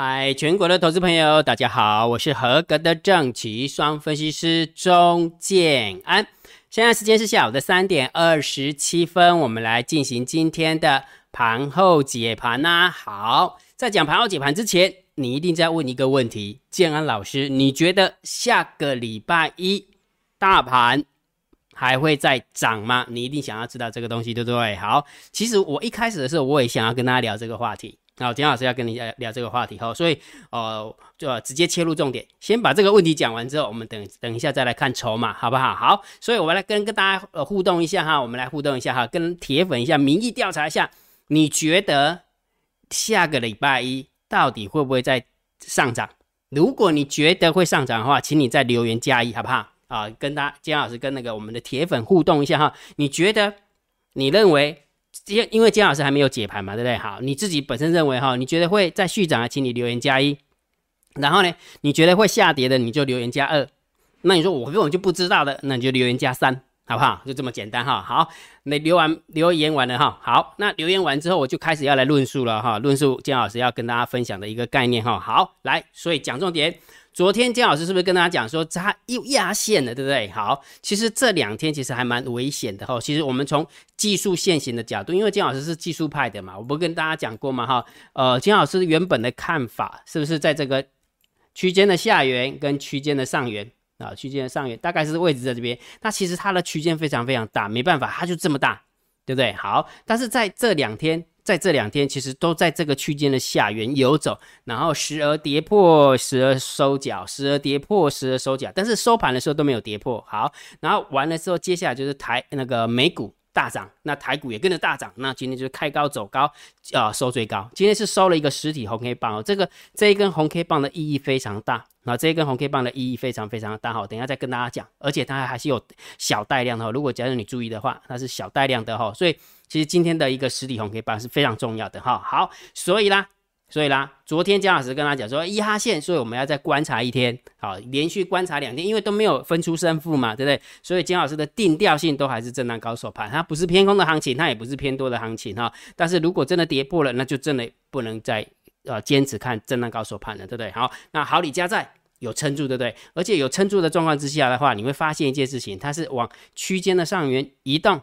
嗨，全国的投资朋友，大家好，我是合格的正奇双分析师钟建安。现在时间是下午的三点二十七分，我们来进行今天的盘后解盘呐。好，在讲盘后解盘之前，你一定在问一个问题：建安老师，你觉得下个礼拜一大盘还会再涨吗？你一定想要知道这个东西，对不对？好，其实我一开始的时候，我也想要跟大家聊这个话题。好，金老师要跟你聊聊这个话题哈，所以呃，就直接切入重点，先把这个问题讲完之后，我们等等一下再来看筹码，好不好？好，所以我来跟跟大家呃互动一下哈，我们来互动一下哈，跟铁粉一下，民意调查一下，你觉得下个礼拜一到底会不会再上涨？如果你觉得会上涨的话，请你再留言加一，好不好？啊，跟大家金老师跟那个我们的铁粉互动一下哈，你觉得你认为？因因为姜老师还没有解盘嘛，对不对？好，你自己本身认为哈，你觉得会再续涨的，请你留言加一。然后呢，你觉得会下跌的，你就留言加二。那你说我根本就不知道的，那你就留言加三，好不好？就这么简单哈。好，那留完留言完了哈。好，那留言完之后，我就开始要来论述了哈。论述姜老师要跟大家分享的一个概念哈。好，来，所以讲重点。昨天姜老师是不是跟大家讲说它又压线了，对不对？好，其实这两天其实还蛮危险的哈。其实我们从技术线型的角度，因为姜老师是技术派的嘛，我不跟大家讲过嘛哈。呃，姜老师原本的看法是不是在这个区间的下缘跟区间的上缘啊？区间的上缘大概是位置在这边，那其实它的区间非常非常大，没办法，它就这么大，对不对？好，但是在这两天。在这两天，其实都在这个区间的下缘游走，然后时而跌破，时而收脚，时而跌破，时而收脚，但是收盘的时候都没有跌破。好，然后完了之后，接下来就是台那个美股大涨，那台股也跟着大涨，那今天就是开高走高，啊，收最高。今天是收了一个实体红 K 棒哦，这个这一根红 K 棒的意义非常大。那这一根红 K 棒的意义非常非常大哈，等一下再跟大家讲，而且它还是有小带量的哈。如果假如你注意的话，它是小带量的哈，所以其实今天的一个实体红 K 棒是非常重要的哈。好，所以啦，所以啦，昨天姜老师跟他讲说一哈线，所以我们要再观察一天，好，连续观察两天，因为都没有分出胜负嘛，对不对？所以姜老师的定调性都还是震荡高手盘，它不是偏空的行情，它也不是偏多的行情哈。但是如果真的跌破了，那就真的不能再呃坚持看震荡高手盘了，对不对？好，那好李家在。有撑住，对不对？而且有撑住的状况之下的话，你会发现一件事情，它是往区间的上缘移动，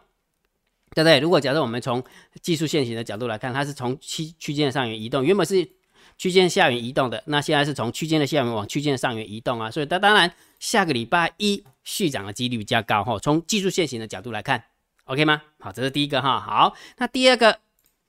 对不对？如果假设我们从技术线型的角度来看，它是从区区间上缘移动，原本是区间下缘移动的，那现在是从区间的下缘往区间的上缘移动啊，所以它当然下个礼拜一续涨的几率比较高哈。从技术线型的角度来看，OK 吗？好，这是第一个哈。好，那第二个，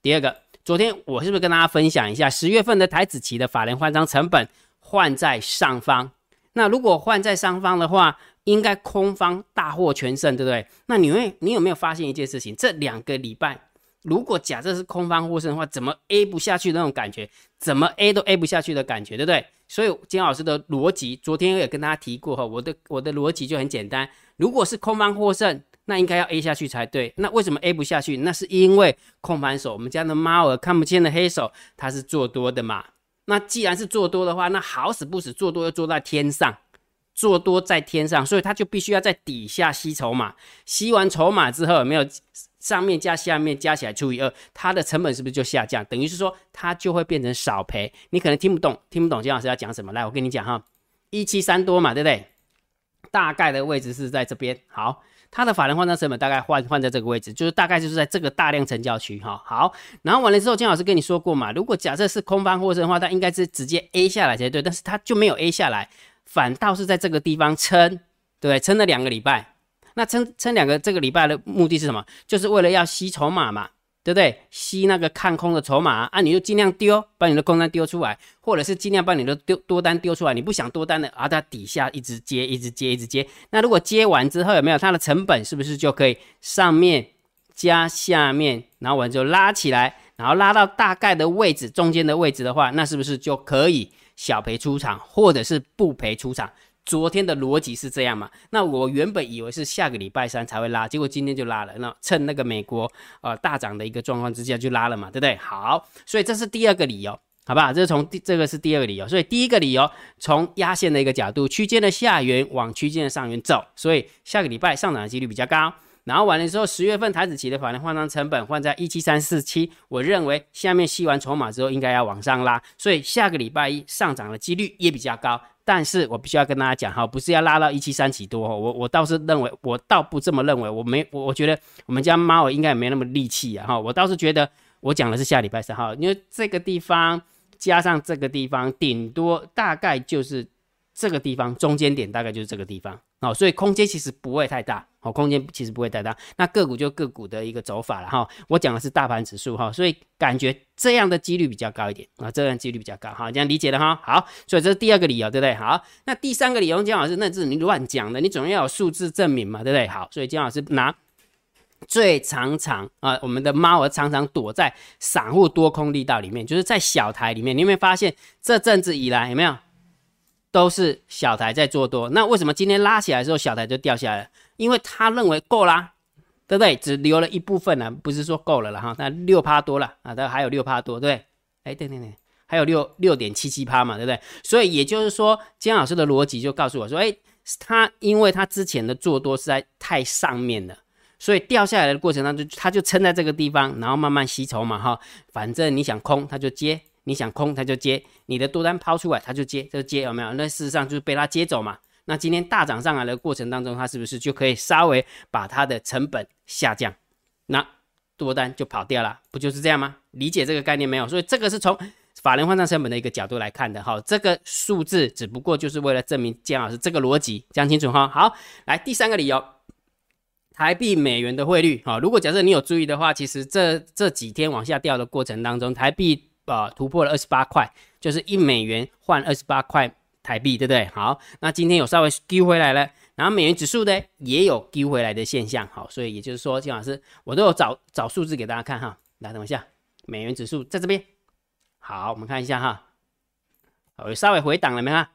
第二个，昨天我是不是跟大家分享一下十月份的台子期的法人换张成本？换在上方，那如果换在上方的话，应该空方大获全胜，对不对？那你会，你有没有发现一件事情？这两个礼拜，如果假设是空方获胜的话，怎么 A 不下去那种感觉？怎么 A 都 A 不下去的感觉，对不对？所以金老师的逻辑，昨天也跟大家提过哈，我的我的逻辑就很简单，如果是空方获胜，那应该要 A 下去才对。那为什么 A 不下去？那是因为空盘手，我们家的猫儿看不见的黑手，它是做多的嘛。那既然是做多的话，那好死不死做多又做在天上，做多在天上，所以他就必须要在底下吸筹码，吸完筹码之后没有上面加下面加起来除以二，它的成本是不是就下降？等于是说它就会变成少赔。你可能听不懂，听不懂金老师要讲什么？来，我跟你讲哈，一七三多嘛，对不对？大概的位置是在这边，好。它的法人换张成本大概换换在这个位置，就是大概就是在这个大量成交区哈。好，然后完了之后，金老师跟你说过嘛，如果假设是空方获胜的话，它应该是直接 A 下来才对，但是它就没有 A 下来，反倒是在这个地方撑，对，撑了两个礼拜。那撑撑两个这个礼拜的目的是什么？就是为了要吸筹码嘛。对不对？吸那个看空的筹码啊，你就尽量丢，把你的空单丢出来，或者是尽量把你的丢多单丢出来。你不想多单的啊，在底下一直接，一直接，一直接。那如果接完之后有没有它的成本？是不是就可以上面加下面，然后完之后拉起来，然后拉到大概的位置，中间的位置的话，那是不是就可以小赔出场，或者是不赔出场？昨天的逻辑是这样嘛？那我原本以为是下个礼拜三才会拉，结果今天就拉了。那趁那个美国呃大涨的一个状况之下就拉了嘛，对不对？好，所以这是第二个理由，好吧？这是从第这个是第二个理由。所以第一个理由从压线的一个角度，区间的下缘往区间的上缘走，所以下个礼拜上涨的几率比较高。然后完了之后，十月份台子期的法人换仓成本换在一七三四七，我认为下面吸完筹码之后应该要往上拉，所以下个礼拜一上涨的几率也比较高。但是我必须要跟大家讲哈，不是要拉到一七三几多，我我倒是认为，我倒不这么认为，我没我我觉得我们家猫应该也没那么力气啊哈，我倒是觉得我讲的是下礼拜三号，因为这个地方加上这个地方，顶多大概就是这个地方中间点，大概就是这个地方。哦，所以空间其实不会太大，哦，空间其实不会太大。那个股就个股的一个走法了哈。我讲的是大盘指数哈，所以感觉这样的几率比较高一点啊，这样几率比较高哈，这样理解的哈。好，所以这是第二个理由，对不对？好，那第三个理由，姜老师那是你乱讲的，你总要有数字证明嘛，对不对？好，所以姜老师拿最常常啊，我们的猫儿常常躲在散户多空力道里面，就是在小台里面，你有没有发现这阵子以来有没有？都是小台在做多，那为什么今天拉起来的时候小台就掉下来？因为他认为够啦，对不对？只留了一部分呢，不是说够了了哈，那六趴多了啊，它还有六趴多，对不对？哎，对对对，还有六六点七七趴嘛，对不对？所以也就是说，姜老师的逻辑就告诉我说，哎，他因为他之前的做多是在太上面了，所以掉下来的过程当中，他就撑在这个地方，然后慢慢吸筹嘛哈，反正你想空他就接。你想空，他就接；你的多单抛出来，他就接，就接，有没有？那事实上就是被他接走嘛。那今天大涨上来的过程当中，他是不是就可以稍微把它的成本下降？那多单就跑掉了，不就是这样吗？理解这个概念没有？所以这个是从法人换算成本的一个角度来看的哈。这个数字只不过就是为了证明姜老师这个逻辑讲清楚哈。好，来第三个理由，台币美元的汇率哈。如果假设你有注意的话，其实这这几天往下掉的过程当中，台币。呃，突破了二十八块，就是一美元换二十八块台币，对不对？好，那今天有稍微丢回来了，然后美元指数呢也有丢回来的现象，好，所以也就是说，金老师我都有找找数字给大家看哈，来等一下，美元指数在这边，好，我们看一下哈，我稍微回档了没有？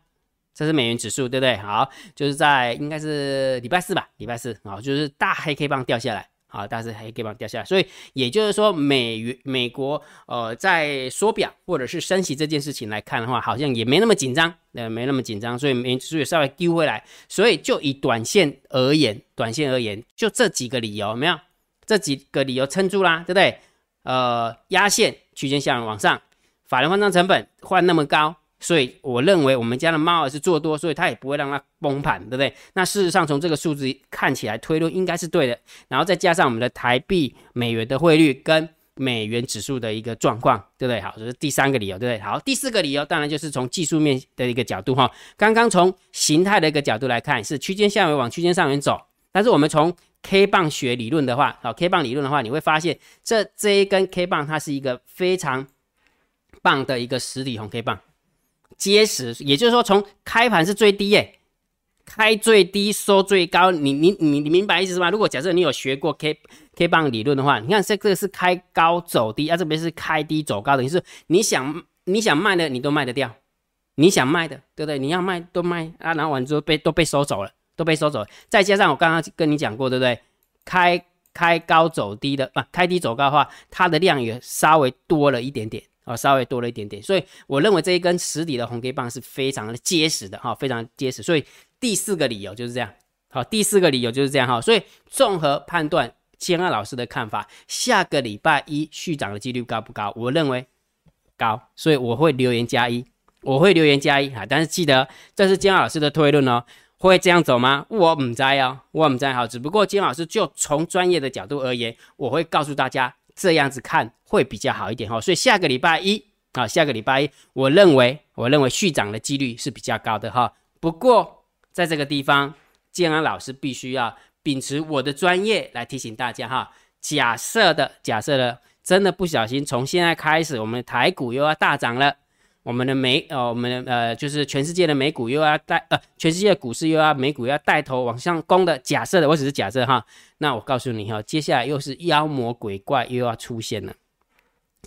这是美元指数，对不对？好，就是在应该是礼拜四吧，礼拜四，好，就是大黑 K 棒掉下来。好，但是还可以往掉下来，所以也就是说，美元美国呃在缩表或者是升息这件事情来看的话，好像也没那么紧张，呃，没那么紧张，所以美所以稍微丢回来。所以就以短线而言，短线而言，就这几个理由，没有这几个理由撑住啦，对不对？呃，压线区间向往上，法人换仓成本换那么高。所以我认为我们家的猫儿是做多，所以它也不会让它崩盘，对不对？那事实上从这个数字看起来推论应该是对的，然后再加上我们的台币美元的汇率跟美元指数的一个状况，对不对？好，这是第三个理由，对不对？好，第四个理由当然就是从技术面的一个角度哈。刚刚从形态的一个角度来看是区间下围往区间上缘走，但是我们从 K 棒学理论的话，好，K 棒理论的话，你会发现这这一根 K 棒它是一个非常棒的一个实体红 K 棒。结实，也就是说，从开盘是最低耶，开最低收最高，你你你你明白意思吗？如果假设你有学过 K K 棒理论的话，你看这这个是开高走低，啊这边是开低走高，等于是你想你想卖的你都卖得掉，你想卖的对不对？你要卖都卖啊，然后完之后被都被收走了，都被收走了。再加上我刚刚跟你讲过，对不对？开开高走低的啊，开低走高的话，它的量也稍微多了一点点。啊，稍微多了一点点，所以我认为这一根实体的红 K 棒是非常的结实的哈，非常结实。所以第四个理由就是这样，好，第四个理由就是这样哈。所以综合判断，千二老师的看法，下个礼拜一续涨的几率高不高？我认为高，所以我会留言加一，我会留言加一哈。但是记得这是金老师的推论哦，会这样走吗？我唔知哦，我唔知哈。只不过金老师就从专业的角度而言，我会告诉大家。这样子看会比较好一点哈，所以下个礼拜一啊，下个礼拜一，我认为我认为续涨的几率是比较高的哈。不过在这个地方，建安老师必须要秉持我的专业来提醒大家哈。假设的假设的，真的不小心从现在开始，我们台股又要大涨了。我们的美呃，我们的呃，就是全世界的美股又要带呃，全世界股市又要美股要带头往上攻的假设的，我只是假设哈。那我告诉你哈，接下来又是妖魔鬼怪又要出现了。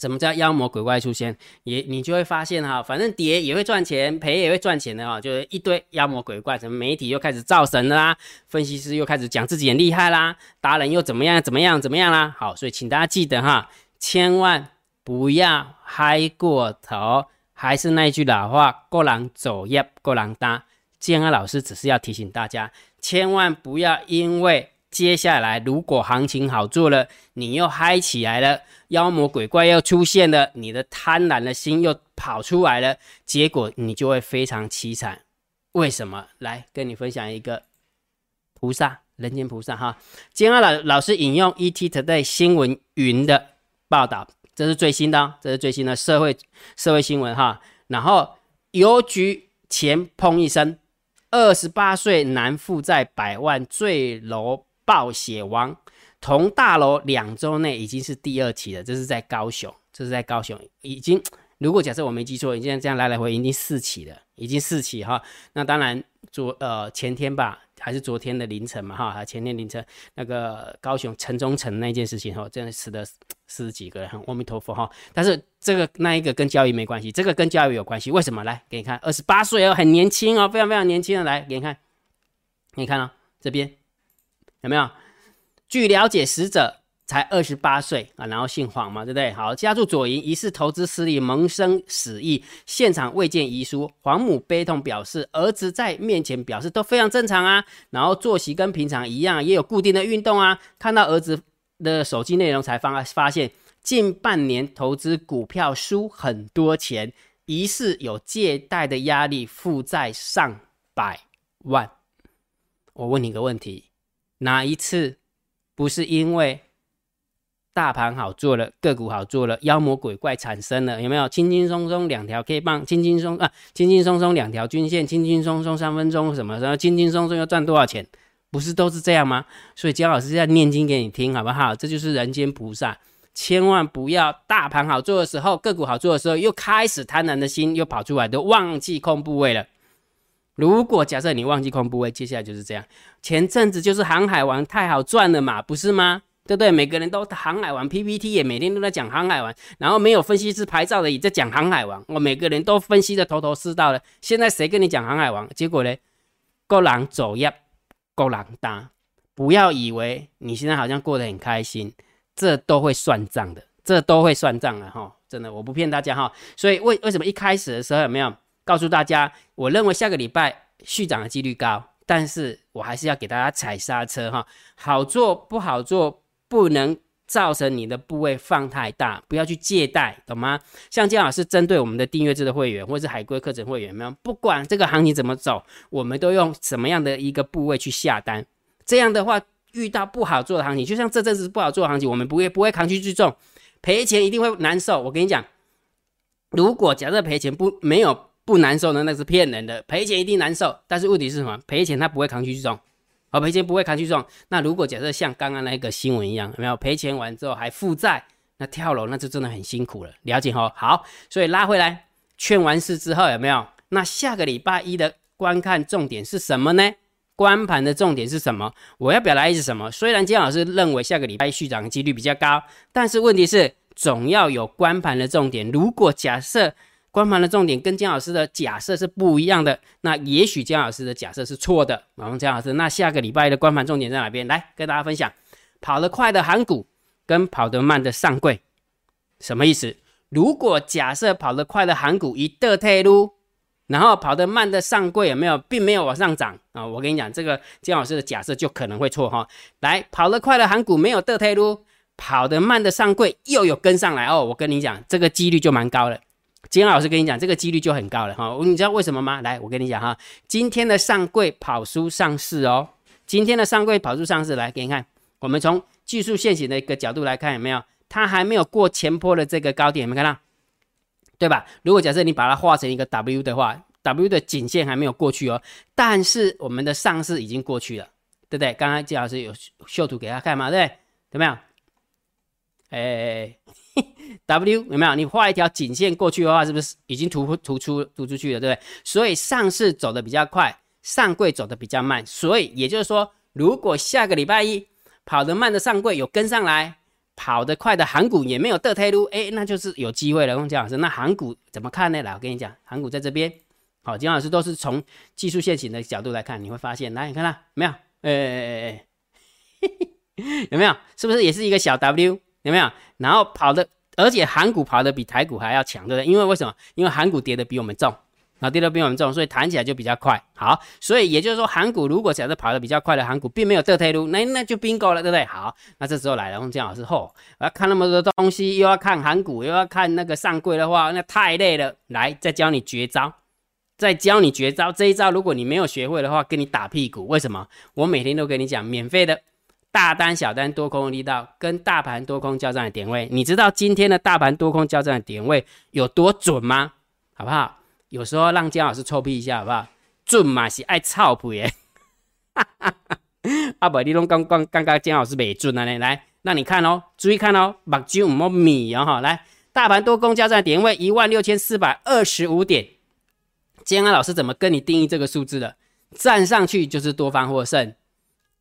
什么叫妖魔鬼怪出现？也你就会发现哈，反正跌也会赚钱，赔也会赚钱的哈，就是一堆妖魔鬼怪。什么媒体又开始造神啦，分析师又开始讲自己很厉害啦，达人又怎么样怎么样怎么样啦。好，所以请大家记得哈，千万不要嗨过头。还是那句老话，过人走业，过人搭。建安老师只是要提醒大家，千万不要因为接下来如果行情好做了，你又嗨起来了，妖魔鬼怪又出现了，你的贪婪的心又跑出来了，结果你就会非常凄惨。为什么？来跟你分享一个菩萨，人间菩萨哈。今天老老师引用 ET Today 新闻云的报道，这是最新的，这是最新的社会社会新闻哈。然后邮局前砰一声，二十八岁男负债百万坠楼暴血亡，同大楼两周内已经是第二起了，这是在高雄，这是在高雄已经。如果假设我没记错，已经这样来来回已经四起了，已经四起哈。那当然昨呃前天吧，还是昨天的凌晨嘛哈，前天凌晨那个高雄城中城那件事情哈，真的死了四十几个人，阿弥陀佛哈。但是这个那一个跟教育没关系，这个跟教育有关系。为什么？来给你看，二十八岁哦，很年轻哦，非常非常年轻的，来给你看，你看哦，这边有没有？据了解，死者。才二十八岁啊，然后姓黄嘛，对不对？好，家住左营，疑似投资失利，萌生死意，现场未见遗书。黄母悲痛表示，儿子在面前表示都非常正常啊，然后作息跟平常一样，也有固定的运动啊。看到儿子的手机内容，才发发现近半年投资股票输很多钱，疑似有借贷的压力，负债上百万。我问你个问题，哪一次不是因为？大盘好做了，个股好做了，妖魔鬼怪产生了，有没有？轻轻松松两条 K 棒，轻轻松啊，轻轻松松两条均线，轻轻松松三分钟什么？然后轻轻松松要赚多少钱？不是都是这样吗？所以姜老师在念经给你听，好不好？这就是人间菩萨，千万不要大盘好做的时候，个股好做的时候，又开始贪婪的心又跑出来，都忘记控部位了。如果假设你忘记控部位，接下来就是这样。前阵子就是航海王太好赚了嘛，不是吗？对不对？每个人都航海王 PPT 也每天都在讲航海王，然后没有分析师牌照的也在讲航海王。我每个人都分析的头头是道了。现在谁跟你讲航海王？结果呢？够狼走一够狼搭。不要以为你现在好像过得很开心，这都会算账的，这都会算账的哈。真的，我不骗大家哈。所以为为什么一开始的时候有没有告诉大家？我认为下个礼拜续涨的几率高，但是我还是要给大家踩刹车哈。好做不好做。不能造成你的部位放太大，不要去借贷，懂吗？像姜老师针对我们的订阅制的会员，或是海龟课程会员，没有？不管这个行情怎么走，我们都用什么样的一个部位去下单？这样的话，遇到不好做的行情，就像这阵子不好做的行情，我们不会不会扛去聚重，赔钱一定会难受。我跟你讲，如果假设赔钱不没有不难受的，那是骗人的，赔钱一定难受。但是问题是什么？赔钱他不会扛去聚重。赔钱不会扛去撞。那如果假设像刚刚那个新闻一样，有没有赔钱完之后还负债，那跳楼那就真的很辛苦了。了解哈？好，所以拉回来劝完事之后有没有？那下个礼拜一的观看重点是什么呢？观盘的重点是什么？我要表达意思什么？虽然金老师认为下个礼拜续涨的几率比较高，但是问题是总要有关盘的重点。如果假设光盘的重点跟姜老师的假设是不一样的，那也许姜老师的假设是错的。我们姜老师，那下个礼拜的光盘重点在哪边？来跟大家分享，跑得快的韩股跟跑得慢的上柜，什么意思？如果假设跑得快的韩股一得退路，然后跑得慢的上柜有没有，并没有往上涨啊？我跟你讲，这个姜老师的假设就可能会错哈。来，跑得快的韩股没有得退路，跑得慢的上柜又有跟上来哦。我跟你讲，这个几率就蛮高了。今天老师跟你讲，这个几率就很高了哈。你知道为什么吗？来，我跟你讲哈，今天的上柜跑输上市哦。今天的上柜跑输上市，来给你看。我们从技术线型的一个角度来看，有没有？它还没有过前坡的这个高点，有没有看到？对吧？如果假设你把它画成一个 W 的话，W 的颈线还没有过去哦。但是我们的上市已经过去了，对不对？刚刚季老师有秀图给他看嘛？对，有没有？哎。W 有没有？你画一条颈线过去的话，是不是已经突突出突出去了，对不对？所以上市走的比较快，上柜走的比较慢。所以也就是说，如果下个礼拜一跑得慢的上柜有跟上来，跑得快的韩股也没有得退路，哎，那就是有机会了。问姜老师，那韩股怎么看呢？来，我跟你讲，韩股在这边。好，姜老师都是从技术线型的角度来看，你会发现，来，你看到没有？哎哎哎哎，有没有？是不是也是一个小 W？有没有？然后跑的，而且韩股跑的比台股还要强，对不对？因为为什么？因为韩股跌的比我们重，然后跌的比我们重，所以弹起来就比较快。好，所以也就是说，韩股如果假设跑的比较快的韩股，并没有得退路，那那就冰沟了，对不对？好，那这时候来了，洪江老师后，我要看那么多东西，又要看韩股，又要看那个上柜的话，那太累了。来，再教你绝招，再教你绝招。这一招如果你没有学会的话，跟你打屁股。为什么？我每天都跟你讲免费的。大单、小单、多空力道跟大盘多空交战的点位，你知道今天的大盘多空交战的点位有多准吗？好不好？有时候让姜老师臭屁一下，好不好？准嘛是爱臭屁耶！啊不，你拢刚刚刚刚姜老师没准了呢。来，那你看哦，注意看哦，目睭唔好眯哦哈。来，大盘多空交战点位一万六千四百二十五点，姜老师怎么跟你定义这个数字的？站上去就是多方获胜。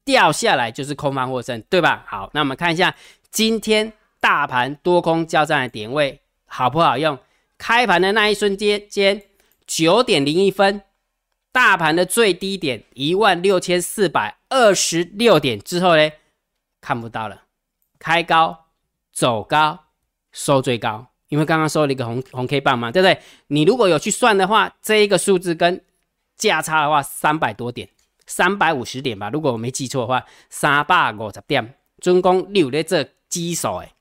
掉下来就是空方获胜，对吧？好，那我们看一下今天大盘多空交战的点位好不好用？开盘的那一瞬间，间九点零一分，大盘的最低点一万六千四百二十六点之后呢，看不到了。开高走高收最高，因为刚刚收了一个红红 K 棒嘛，对不对？你如果有去算的话，这一个数字跟价差的话，三百多点。三百五十点吧，如果我没记错的话，三百五十点，总共六在这基手哎，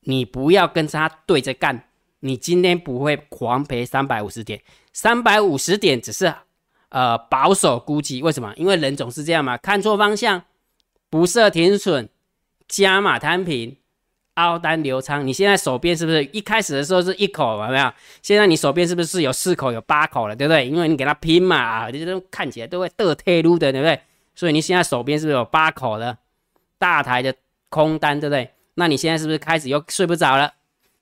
你不要跟他对着干，你今天不会狂赔三百五十点，三百五十点只是呃保守估计，为什么？因为人总是这样嘛，看错方向，不设停损，加码摊平。凹单流仓，你现在手边是不是一开始的时候是一口有没有？现在你手边是不是有四口、有八口了，对不对？因为你给它拼嘛啊，这种看起来都会得退路的，对不对？所以你现在手边是不是有八口的大台的空单，对不对？那你现在是不是开始又睡不着了？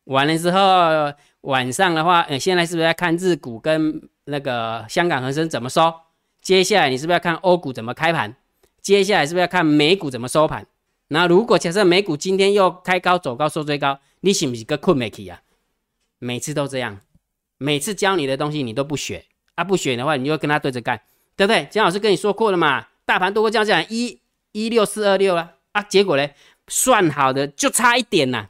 完了之后晚上的话，呃，现在是不是要看日股跟那个香港恒生怎么收？接下来你是不是要看欧股怎么开盘？接下来是不是要看美股怎么收盘？那如果假设美股今天又开高走高收最高，你是不是个困没起啊？每次都这样，每次教你的东西你都不学啊，不学的话你就跟他对着干，对不对？姜老师跟你说过了嘛，大盘多过这样讲一一六四二六啊啊，结果呢算好的就差一点呐，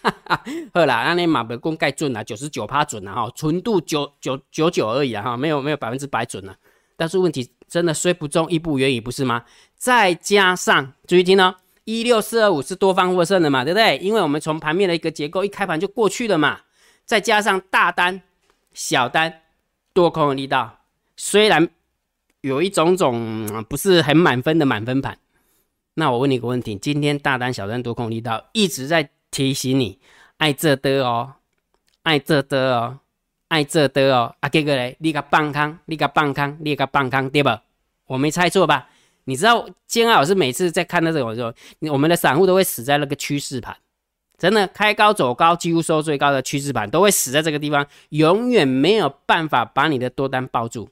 哈哈，好啦，那你马不公盖准了，九十九趴准了哈，纯度九九九九而已啊哈，没有没有百分之百准了，但是问题。真的虽不中，亦不远矣，不是吗？再加上注意听哦，一六四二五是多方获胜的嘛，对不对？因为我们从盘面的一个结构，一开盘就过去了嘛。再加上大单、小单、多空的力道，虽然有一种种不是很满分的满分盘，那我问你一个问题：今天大单、小单、多空力道一直在提醒你，爱这的哦，爱这的哦。爱这的哦，啊，结果嘞，你个棒康，你个棒康，你个棒康，对吧？我没猜错吧？你知道金安老师每次在看到这种时候，我们的散户都会死在那个趋势盘，真的开高走高，几乎收最高的趋势盘都会死在这个地方，永远没有办法把你的多单抱住。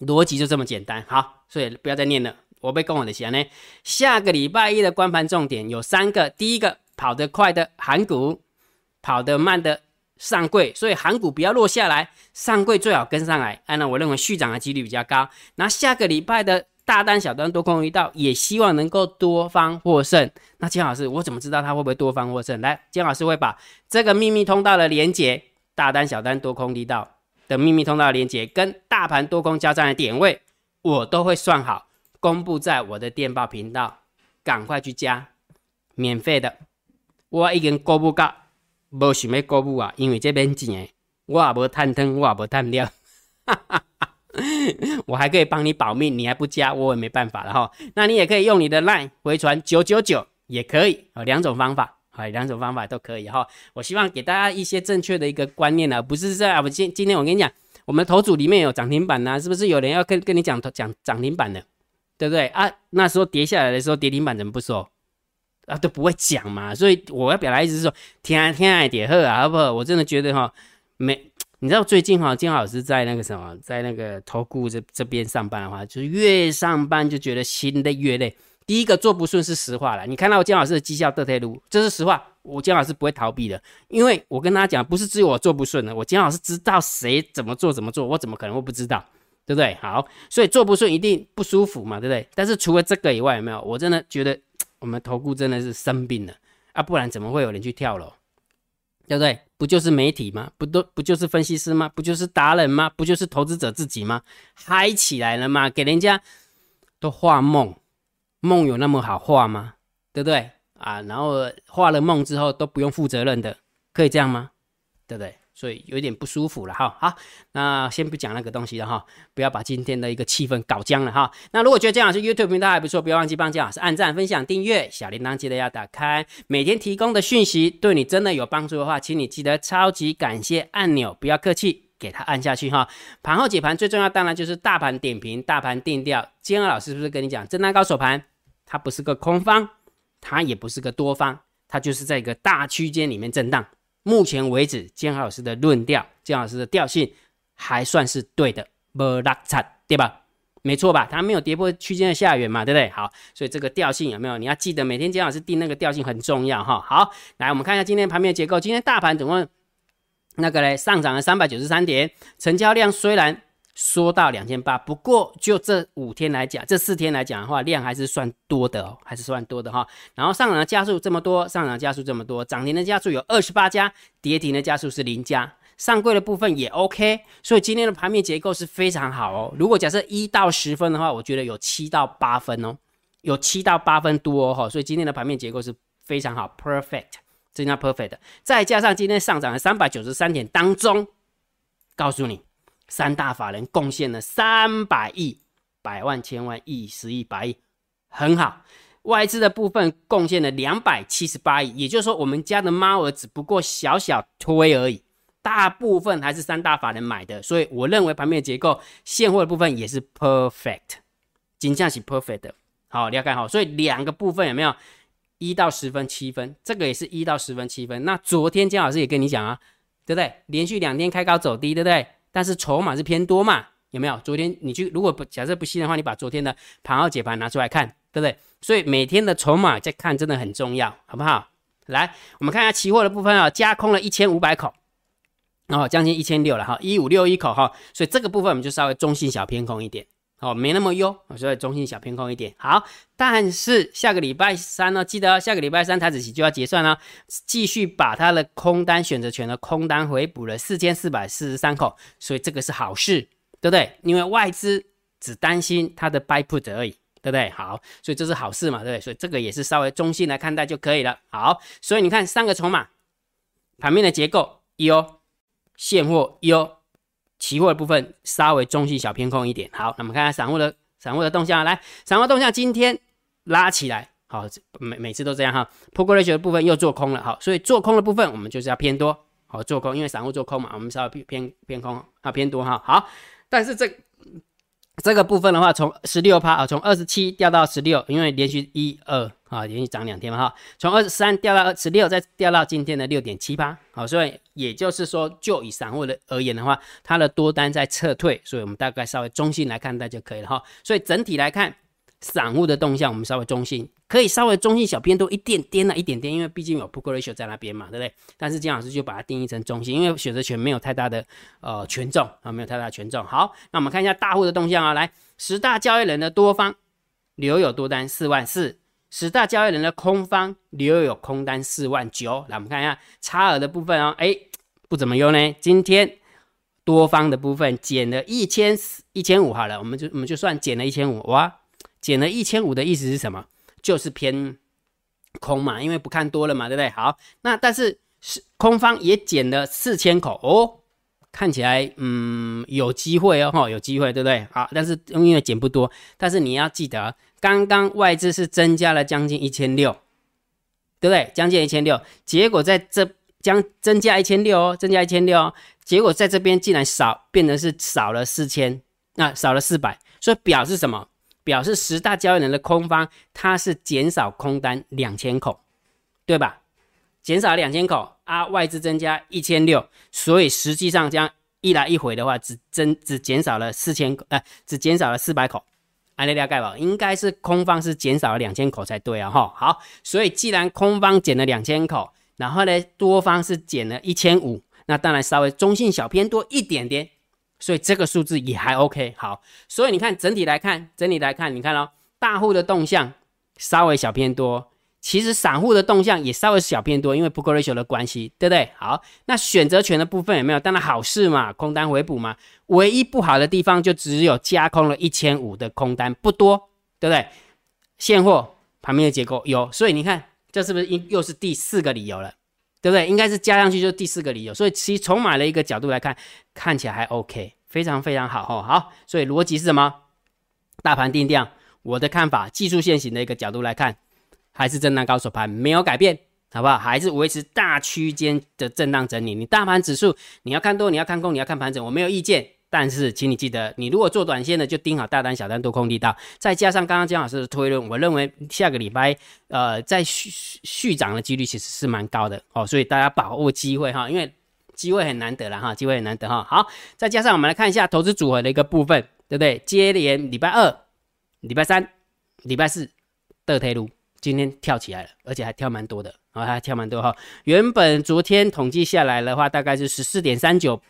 逻辑就这么简单。好，所以不要再念了，我被跟我的钱呢。下个礼拜一的关盘重点有三个：第一个，跑得快的韩股，跑得慢的。上柜，所以韩股不要落下来，上柜最好跟上来。按照我认为续涨的几率比较高。那下个礼拜的大单、小单多空一道，也希望能够多方获胜。那金老师，我怎么知道他会不会多方获胜？来，金老师会把这个秘密通道的连接，大单、小单多空一道的秘密通道连接，跟大盘多空交战的点位，我都会算好，公布在我的电报频道，赶快去加，免费的，我已经公布到。无想要购物啊，因为这边钱，我也无探汤，我也无探料，我还可以帮你保命，你还不加，我也没办法了哈。那你也可以用你的 LINE 回传九九九，也可以啊，两种方法，啊，两种方法都可以哈。我希望给大家一些正确的一个观念呢，不是在啊我今今天我跟你讲，我们头组里面有涨停板呐，是不是有人要跟跟你讲讲涨停板的，对不对啊？那时候跌下来的时候，跌停板怎么不说？啊，都不会讲嘛，所以我要表达意思是说，天天啊点喝啊，好不好？我真的觉得哈，没，你知道最近哈，金老师在那个什么，在那个投顾这这边上班的话，就是越上班就觉得心累越累。第一个做不顺是实话了，你看到金老师的绩效得退路，这是实话，我金老师不会逃避的，因为我跟大家讲，不是只有我做不顺的，我金老师知道谁怎么做怎么做，我怎么可能会不知道，对不对？好，所以做不顺一定不舒服嘛，对不对？但是除了这个以外，有没有？我真的觉得。我们投顾真的是生病了啊，不然怎么会有人去跳楼？对不对？不就是媒体吗？不都不就是分析师吗？不就是达人吗？不就是投资者自己吗？嗨起来了吗？给人家都画梦，梦有那么好画吗？对不对啊？然后画了梦之后都不用负责任的，可以这样吗？对不对？所以有点不舒服了哈。好，那先不讲那个东西了哈，不要把今天的一个气氛搞僵了哈。那如果觉得姜老师 YouTube 频道还不错，不要忘记帮姜老师按赞、分享、订阅，小铃铛记得要打开。每天提供的讯息对你真的有帮助的话，请你记得超级感谢按钮，不要客气，给它按下去哈。盘后解盘最重要，当然就是大盘点评、大盘定调。今天老师是不是跟你讲，震荡高手盘，它不是个空方，它也不是个多方，它就是在一个大区间里面震荡。目前为止，建老师的论调，建老师的调性还算是对的，不拉差，对吧？没错吧？它没有跌破区间的下缘嘛，对不对？好，所以这个调性有没有？你要记得每天建老师定那个调性很重要哈。好，来我们看一下今天盘面结构。今天大盘总共那个嘞上涨了三百九十三点，成交量虽然。说到两千八，不过就这五天来讲，这四天来讲的话，量还是算多的哦，还是算多的哈。然后上涨的加速这么多，上涨加速这么多，涨停的加速有二十八家，跌停的加速是零家，上柜的部分也 OK，所以今天的盘面结构是非常好哦。如果假设一到十分的话，我觉得有七到八分哦，有七到八分多哈，所以今天的盘面结构是非常好，perfect，真的 perfect。再加上今天上涨了三百九十三点当中，告诉你。三大法人贡献了三百亿、百万、千万亿、十亿、百亿，很好。外资的部分贡献了两百七十八亿，也就是说，我们家的猫儿只不过小小推而已，大部分还是三大法人买的。所以我认为盘面结构现货的部分也是 perfect，金价是 perfect 的。好，了解好。所以两个部分有没有一到十分、七分？这个也是一到十分、七分。那昨天姜老师也跟你讲啊，对不对？连续两天开高走低，对不对？但是筹码是偏多嘛？有没有？昨天你去，如果不假设不信的话，你把昨天的盘后解盘拿出来看，对不对？所以每天的筹码在看真的很重要，好不好？来，我们看一下期货的部分啊，加空了一千五百口，哦，将近一千六了哈，一五六一口哈，所以这个部分我们就稍微中性小偏空一点。哦，没那么优，所以中性小偏空一点。好，但是下个礼拜三呢，记得下个礼拜三台子期就要结算了，继续把它的空单选择权的空单回补了四千四百四十三口，所以这个是好事，对不对？因为外资只担心它的 buy put 而已，对不对？好，所以这是好事嘛，对不对？所以这个也是稍微中性来看待就可以了。好，所以你看三个筹码盘面的结构优，现货优。期货的部分稍微中性小偏空一点，好，那我们看看散户的散户的动向，来，散户动向今天拉起来，好，每每次都这样哈。破过瑞雪的部分又做空了，好，所以做空的部分我们就是要偏多，好，做空，因为散户做空嘛，我们稍微偏偏偏空啊偏多哈，好，但是这。这个部分的话，从十六趴啊，从二十七掉到十六，因为连续一二啊，连续涨两天嘛哈，从二十三掉到二十六，再掉到今天的六点七八，好，所以也就是说，就以散户的而言的话，它的多单在撤退，所以我们大概稍微中性来看待就可以了哈，所以整体来看。散户的动向，我们稍微中性，可以稍微中性小偏多一点点了，一点点，因为毕竟有 put ratio 在那边嘛，对不对？但是姜老师就把它定义成中性，因为选择权没有太大的呃权重啊，没有太大的权重。好，那我们看一下大户的动向啊，来，十大交易人的多方留有多单四万四，十大交易人的空方留有空单四万九。来，我们看一下差额的部分哦，哎，不怎么优呢。今天多方的部分减了一千一千五好了，我们就我们就算减了一千五哇。减了一千五的意思是什么？就是偏空嘛，因为不看多了嘛，对不对？好，那但是是空方也减了四千口哦，看起来嗯有机会哦，哈，有机会，对不对？好，但是因为减不多，但是你要记得，刚刚外资是增加了将近一千六，对不对？将近一千六，结果在这将增加一千六哦，增加一千六哦，结果在这边竟然少，变成是少了四千，那少了四百，所以表示什么？表示十大交易人的空方，它是减少空单两千口，对吧？减少两千口啊，外资增加一千六，所以实际上这样一来一回的话，只增只减少了四千口，呃，只减少了四百口。安利了盖宝，应该是空方是减少了两千口才对啊，哈。好，所以既然空方减了两千口，然后呢，多方是减了一千五，那当然稍微中性小偏多一点点。所以这个数字也还 OK，好，所以你看整体来看，整体来看，你看哦，大户的动向稍微小偏多，其实散户的动向也稍微小偏多，因为 put ratio 的关系，对不对？好，那选择权的部分有没有？当然好事嘛，空单回补嘛。唯一不好的地方就只有加空了一千五的空单，不多，对不对？现货旁边的结构有，所以你看这是不是又又是第四个理由了？对不对？应该是加上去就是第四个理由。所以其实从买了一个角度来看，看起来还 OK，非常非常好哈。好，所以逻辑是什么？大盘定调，我的看法，技术线型的一个角度来看。还是震荡高手盘没有改变，好不好？还是维持大区间的震荡整理。你大盘指数你要看多，你要看空，你要看盘整，我没有意见。但是，请你记得，你如果做短线的，就盯好大单、小单多空力道。再加上刚刚姜老师的推论，我认为下个礼拜呃，在续续涨的几率其实是蛮高的哦。所以大家把握机会哈，因为机会很难得了哈，机会很难得哈。好，再加上我们来看一下投资组合的一个部分，对不对？接连礼拜二、礼拜三、礼拜四的推路。今天跳起来了，而且还跳蛮多的，啊，还跳蛮多哈。原本昨天统计下来的话，大概是十四点三九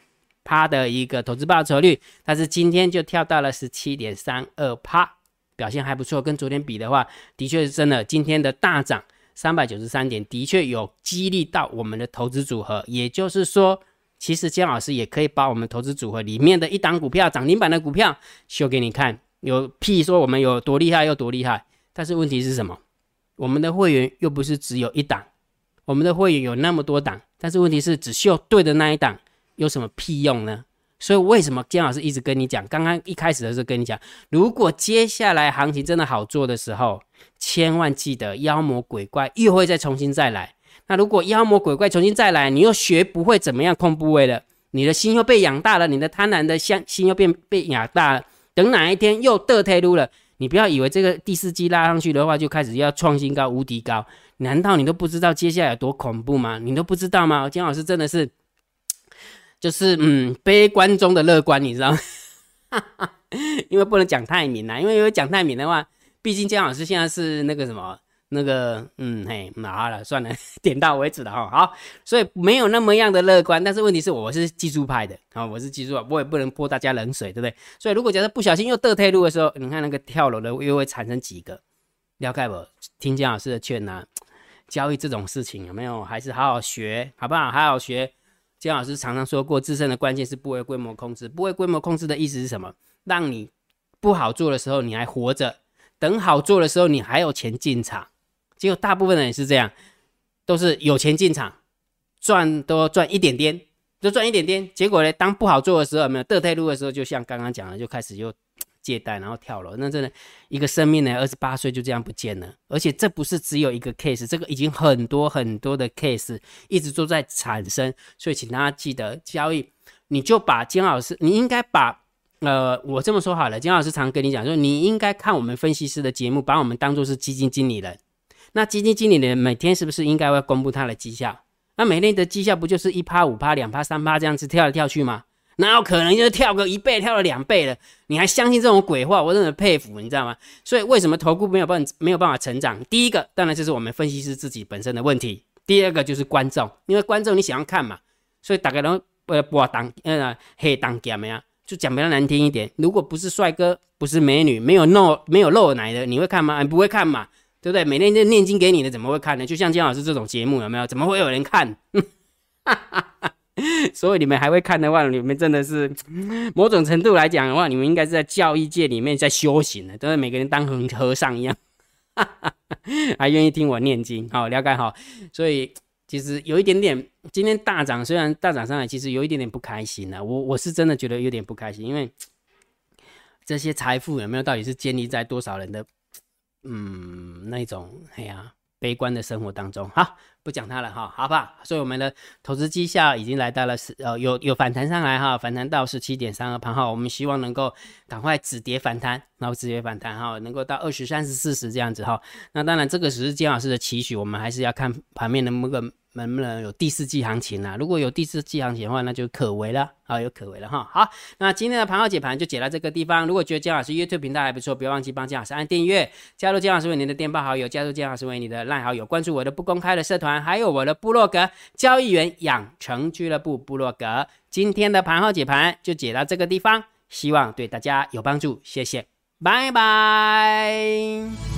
趴的一个投资报酬率，但是今天就跳到了十七点三二趴，表现还不错。跟昨天比的话，的确是真的。今天的大涨三百九十三点，的确有激励到我们的投资组合。也就是说，其实姜老师也可以把我们投资组合里面的一档股票涨停板的股票秀给你看，有屁说我们有多厉害又多厉害。但是问题是什么？我们的会员又不是只有一档，我们的会员有那么多档，但是问题是只秀对的那一档有什么屁用呢？所以为什么姜老师一直跟你讲，刚刚一开始的时候跟你讲，如果接下来行情真的好做的时候，千万记得妖魔鬼怪又会再重新再来。那如果妖魔鬼怪重新再来，你又学不会怎么样控部位了，你的心又被养大了，你的贪婪的心心又变被养大了，等哪一天又得退路了。你不要以为这个第四季拉上去的话，就开始要创新高、无敌高，难道你都不知道接下来有多恐怖吗？你都不知道吗？金老师真的是，就是嗯，悲观中的乐观，你知道吗？因为不能讲太明啦，因为因为讲太明的话，毕竟姜老师现在是那个什么。那个，嗯，嘿，好了，算了，点到为止了哈。好，所以没有那么样的乐观，但是问题是我是技术派的啊，我是技术，我也不能泼大家冷水，对不对？所以如果假设不小心又得退路的时候，你看那个跳楼的又会产生几个？了解不？听姜老师的劝呐，交易这种事情有没有？还是好好学，好不好？好好学。姜老师常常说过，自身的关键是不为规模控制。不为规模控制的意思是什么？让你不好做的时候你还活着，等好做的时候你还有钱进场。结果大部分人也是这样，都是有钱进场，赚都赚一点点，就赚一点点。结果呢，当不好做的时候，没有得退路的时候，就像刚刚讲的，就开始又借贷，然后跳楼。那真的一个生命呢，二十八岁就这样不见了。而且这不是只有一个 case，这个已经很多很多的 case 一直都在产生。所以请大家记得交易，你就把金老师，你应该把呃，我这么说好了，金老师常跟你讲说，你应该看我们分析师的节目，把我们当做是基金经理人。那基金经理人每天是不是应该会公布他的绩效？那每天的绩效不就是一趴、五趴、两趴、三趴这样子跳来跳去吗？哪有可能就是跳个一倍、跳了两倍了？你还相信这种鬼话？我真的佩服，你知道吗？所以为什么投顾没有办没有办法成长？第一个当然就是我们分析师自己本身的问题，第二个就是观众，因为观众你想要看嘛，所以大概都呃不当呃黑当干呀？就讲比较难听一点，如果不是帅哥，不是美女，没有露没有露奶的，你会看吗？你不会看嘛？对不对？每天就念经给你的，怎么会看呢？就像姜老师这种节目，有没有？怎么会有人看？所以你们还会看的话，你们真的是 某种程度来讲的话，你们应该是在教育界里面在修行的，都是每个人当和和尚一样，还愿意听我念经，好了解好。所以其实有一点点，今天大涨，虽然大涨上来，其实有一点点不开心呢。我我是真的觉得有点不开心，因为这些财富有没有到底是建立在多少人的？嗯，那种哎呀，悲观的生活当中，哈，不讲它了哈，好不好？所以我们的投资绩效已经来到了十，呃，有有反弹上来哈，反弹到十七点三二盘哈，我们希望能够赶快止跌反弹，然后止跌反弹哈，能够到二十三十四十这样子哈。那当然，这个只是金老师的期许，我们还是要看盘面能不能。能不能有第四季行情啊？如果有第四季行情的话，那就可为了啊，有可为了哈。好，那今天的盘后解盘就解到这个地方。如果觉得姜老师 YouTube 频道还不错，不要忘记帮姜老师按订阅，加入姜老师为你的电报好友，加入姜老师为你的烂好友，关注我的不公开的社团，还有我的部落格交易员养成俱乐部部落格。今天的盘后解盘就解到这个地方，希望对大家有帮助，谢谢，拜拜。